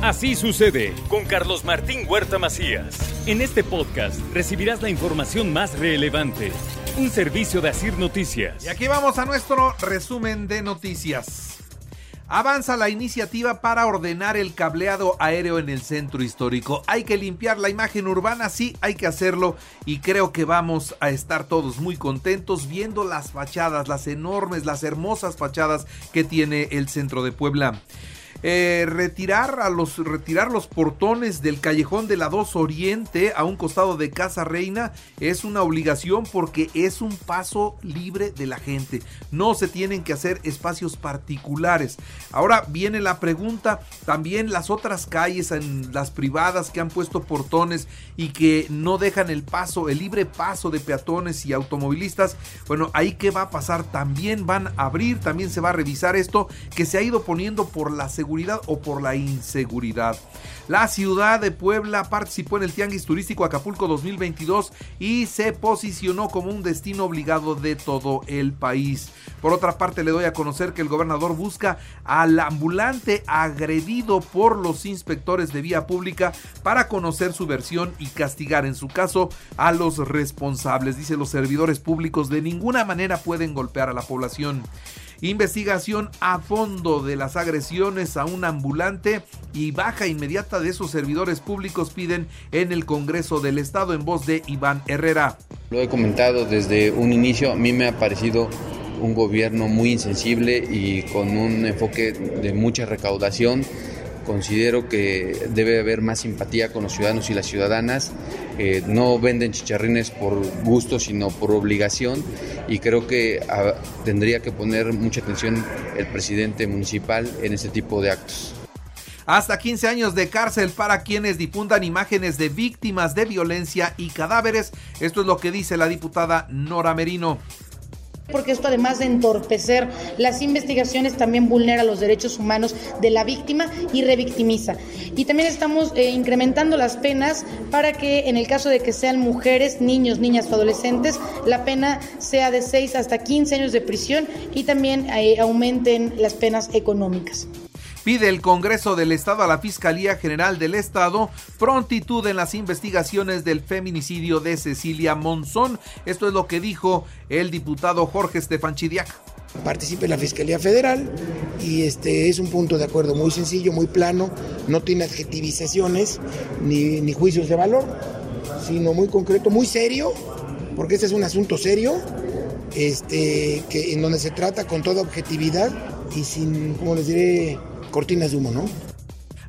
Así sucede con Carlos Martín Huerta Macías. En este podcast recibirás la información más relevante. Un servicio de Asir Noticias. Y aquí vamos a nuestro resumen de noticias. Avanza la iniciativa para ordenar el cableado aéreo en el centro histórico. Hay que limpiar la imagen urbana, sí, hay que hacerlo y creo que vamos a estar todos muy contentos viendo las fachadas, las enormes, las hermosas fachadas que tiene el centro de Puebla. Eh, retirar, a los, retirar los portones del callejón de la 2 Oriente a un costado de Casa Reina es una obligación porque es un paso libre de la gente. No se tienen que hacer espacios particulares. Ahora viene la pregunta, también las otras calles, en las privadas que han puesto portones y que no dejan el paso, el libre paso de peatones y automovilistas, bueno, ahí qué va a pasar, también van a abrir, también se va a revisar esto que se ha ido poniendo por la seguridad o por la inseguridad. La ciudad de Puebla participó en el Tianguis Turístico Acapulco 2022 y se posicionó como un destino obligado de todo el país. Por otra parte, le doy a conocer que el gobernador busca al ambulante agredido por los inspectores de vía pública para conocer su versión y castigar en su caso a los responsables. Dice los servidores públicos de ninguna manera pueden golpear a la población. Investigación a fondo de las agresiones a un ambulante y baja inmediata de esos servidores públicos piden en el Congreso del Estado en voz de Iván Herrera. Lo he comentado desde un inicio, a mí me ha parecido un gobierno muy insensible y con un enfoque de mucha recaudación considero que debe haber más simpatía con los ciudadanos y las ciudadanas. Eh, no venden chicharrines por gusto, sino por obligación. Y creo que ah, tendría que poner mucha atención el presidente municipal en este tipo de actos. Hasta 15 años de cárcel para quienes difundan imágenes de víctimas de violencia y cadáveres. Esto es lo que dice la diputada Nora Merino porque esto además de entorpecer las investigaciones también vulnera los derechos humanos de la víctima y revictimiza. Y también estamos eh, incrementando las penas para que en el caso de que sean mujeres, niños, niñas o adolescentes, la pena sea de 6 hasta 15 años de prisión y también eh, aumenten las penas económicas. Pide el Congreso del Estado a la Fiscalía General del Estado prontitud en las investigaciones del feminicidio de Cecilia Monzón. Esto es lo que dijo el diputado Jorge Estefan Chidiac. Participe la Fiscalía Federal y este es un punto de acuerdo muy sencillo, muy plano, no tiene adjetivizaciones ni, ni juicios de valor, sino muy concreto, muy serio, porque este es un asunto serio, este, que, en donde se trata con toda objetividad y sin, como les diré, cortinas de humo, ¿no?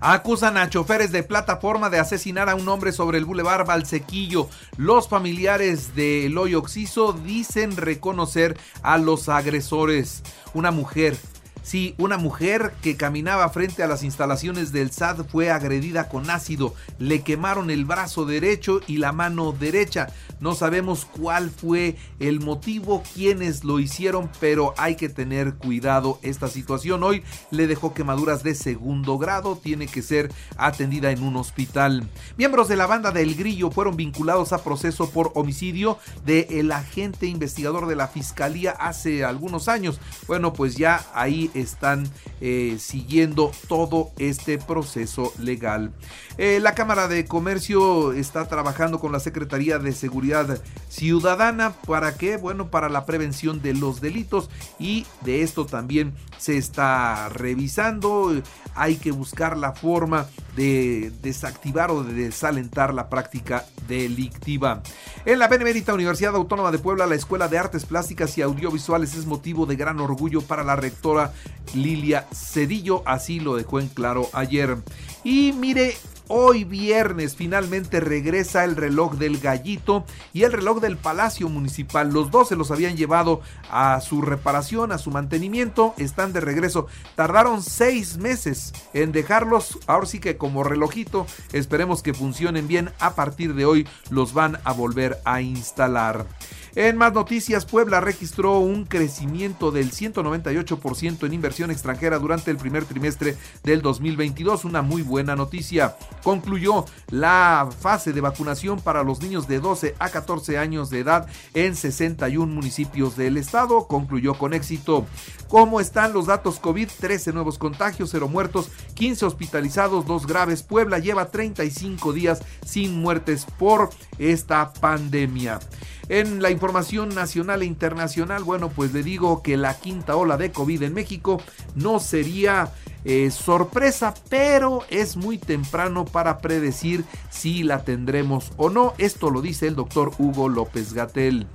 Acusan a choferes de plataforma de asesinar a un hombre sobre el bulevar Valsequillo. Los familiares de Eloy Oxiso dicen reconocer a los agresores. Una mujer Sí, una mujer que caminaba frente a las instalaciones del SAT fue agredida con ácido. Le quemaron el brazo derecho y la mano derecha. No sabemos cuál fue el motivo, quiénes lo hicieron, pero hay que tener cuidado. Esta situación hoy le dejó quemaduras de segundo grado. Tiene que ser atendida en un hospital. Miembros de la banda del Grillo fueron vinculados a proceso por homicidio del el agente investigador de la fiscalía hace algunos años. Bueno, pues ya ahí están eh, siguiendo todo este proceso legal. Eh, la Cámara de Comercio está trabajando con la Secretaría de Seguridad Ciudadana para qué? Bueno, para la prevención de los delitos y de esto también se está revisando. Hay que buscar la forma de desactivar o de desalentar la práctica delictiva. En la Benemérita Universidad Autónoma de Puebla, la Escuela de Artes Plásticas y Audiovisuales es motivo de gran orgullo para la rectora Lilia Cedillo, así lo dejó en claro ayer. Y mire, Hoy viernes finalmente regresa el reloj del gallito y el reloj del Palacio Municipal. Los dos se los habían llevado a su reparación, a su mantenimiento. Están de regreso. Tardaron seis meses en dejarlos. Ahora sí que como relojito. Esperemos que funcionen bien. A partir de hoy los van a volver a instalar. En más noticias, Puebla registró un crecimiento del 198% en inversión extranjera durante el primer trimestre del 2022, una muy buena noticia. Concluyó la fase de vacunación para los niños de 12 a 14 años de edad en 61 municipios del estado, concluyó con éxito. ¿Cómo están los datos COVID? 13 nuevos contagios, 0 muertos, 15 hospitalizados, 2 graves. Puebla lleva 35 días sin muertes por esta pandemia. En la información nacional e internacional, bueno, pues le digo que la quinta ola de COVID en México no sería eh, sorpresa, pero es muy temprano para predecir si la tendremos o no. Esto lo dice el doctor Hugo López Gatel.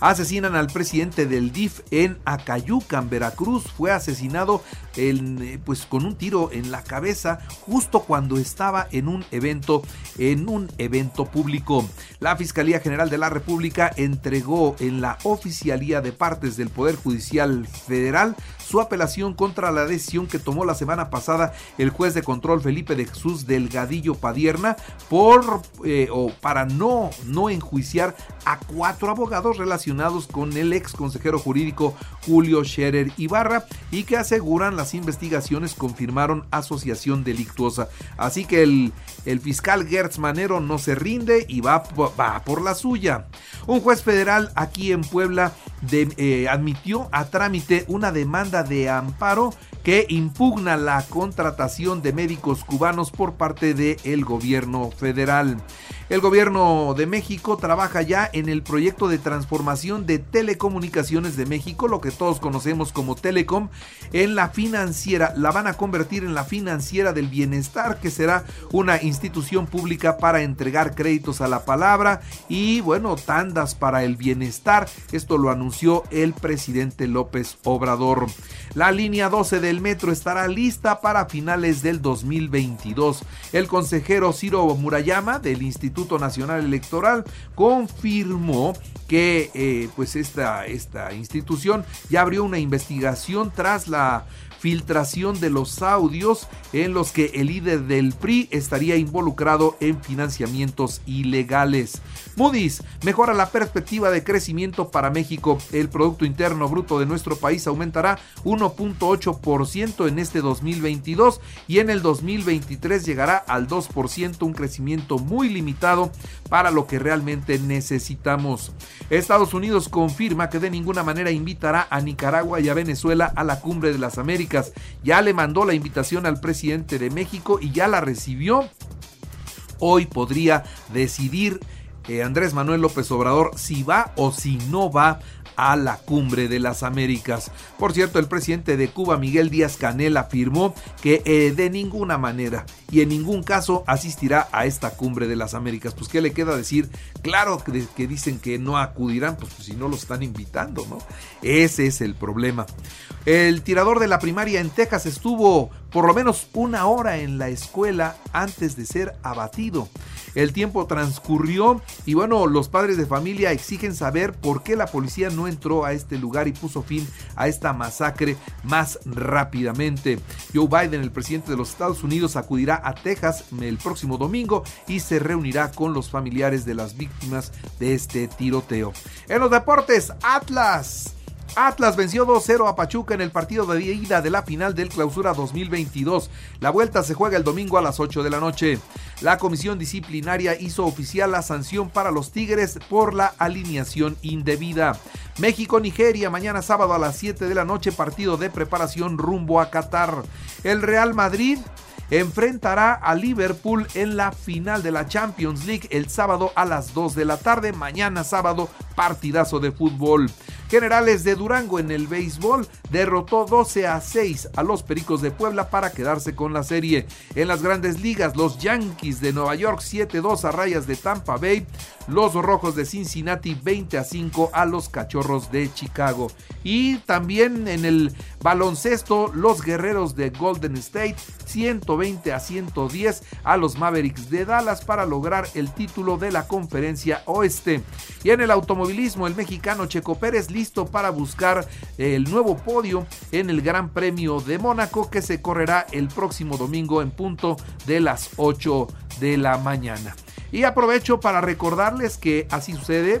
Asesinan al presidente del DIF en Acayucan, Veracruz. Fue asesinado eh, pues con un tiro en la cabeza justo cuando estaba en un evento en un evento público. La Fiscalía General de la República entregó en la oficialía de partes del Poder Judicial Federal su apelación contra la decisión que tomó la semana pasada el juez de control Felipe de Jesús Delgadillo Padierna por eh, o para no no enjuiciar a cuatro abogados relacionados con el ex consejero jurídico Julio Scherer Ibarra y que aseguran la investigaciones confirmaron asociación delictuosa. Así que el, el fiscal Gertz Manero no se rinde y va, va por la suya. Un juez federal aquí en Puebla eh, admitió a trámite una demanda de amparo que impugna la contratación de médicos cubanos por parte del gobierno federal. El gobierno de México trabaja ya en el proyecto de transformación de telecomunicaciones de México, lo que todos conocemos como Telecom, en la financiera. La van a convertir en la financiera del bienestar, que será una institución pública para entregar créditos a la palabra y, bueno, tandas para el bienestar. Esto lo anunció el presidente López Obrador. La línea 12 del metro estará lista para finales del 2022. El consejero Ciro Murayama del Instituto Nacional Electoral confirmó que eh, pues esta, esta institución ya abrió una investigación tras la filtración de los audios en los que el líder del PRI estaría involucrado en financiamientos ilegales. Moody's mejora la perspectiva de crecimiento para México. El Producto Interno Bruto de nuestro país aumentará 1.8% en este 2022 y en el 2023 llegará al 2%, un crecimiento muy limitado para lo que realmente necesitamos. Estados Unidos confirma que de ninguna manera invitará a Nicaragua y a Venezuela a la cumbre de las Américas. Ya le mandó la invitación al presidente de México y ya la recibió. Hoy podría decidir Andrés Manuel López Obrador si va o si no va a la cumbre de las Américas. Por cierto, el presidente de Cuba, Miguel Díaz Canel, afirmó que eh, de ninguna manera y en ningún caso asistirá a esta cumbre de las Américas. Pues, ¿qué le queda decir? Claro que, dicen que no acudirán, pues, pues si no lo están invitando, ¿no? Ese es el problema. El tirador de la primaria en Texas estuvo por lo menos una hora en la escuela antes de ser abatido. El tiempo transcurrió y bueno, los padres de familia exigen saber por qué la policía no entró a este lugar y puso fin a esta masacre más rápidamente. Joe Biden, el presidente de los Estados Unidos, acudirá a Texas el próximo domingo y se reunirá con los familiares de las víctimas de este tiroteo. En los deportes, Atlas Atlas venció 2-0 a Pachuca en el partido de ida de la final del Clausura 2022. La vuelta se juega el domingo a las 8 de la noche. La comisión disciplinaria hizo oficial la sanción para los Tigres por la alineación indebida. México-Nigeria mañana sábado a las 7 de la noche partido de preparación rumbo a Qatar. El Real Madrid enfrentará a Liverpool en la final de la Champions League el sábado a las 2 de la tarde. Mañana sábado, partidazo de fútbol. Generales de Durango en el béisbol derrotó 12 a 6 a los Pericos de Puebla para quedarse con la serie. En las grandes ligas, los Yankees de Nueva York 7-2 a rayas de Tampa Bay, los Rojos de Cincinnati 20 a 5 a los Cachorros de Chicago. Y también en el baloncesto, los Guerreros de Golden State 120 a 110 a los Mavericks de Dallas para lograr el título de la conferencia oeste. Y en el automovilismo, el mexicano Checo Pérez listo para buscar el nuevo podio en el Gran Premio de Mónaco que se correrá el próximo domingo en punto de las 8 de la mañana. Y aprovecho para recordarles que así sucede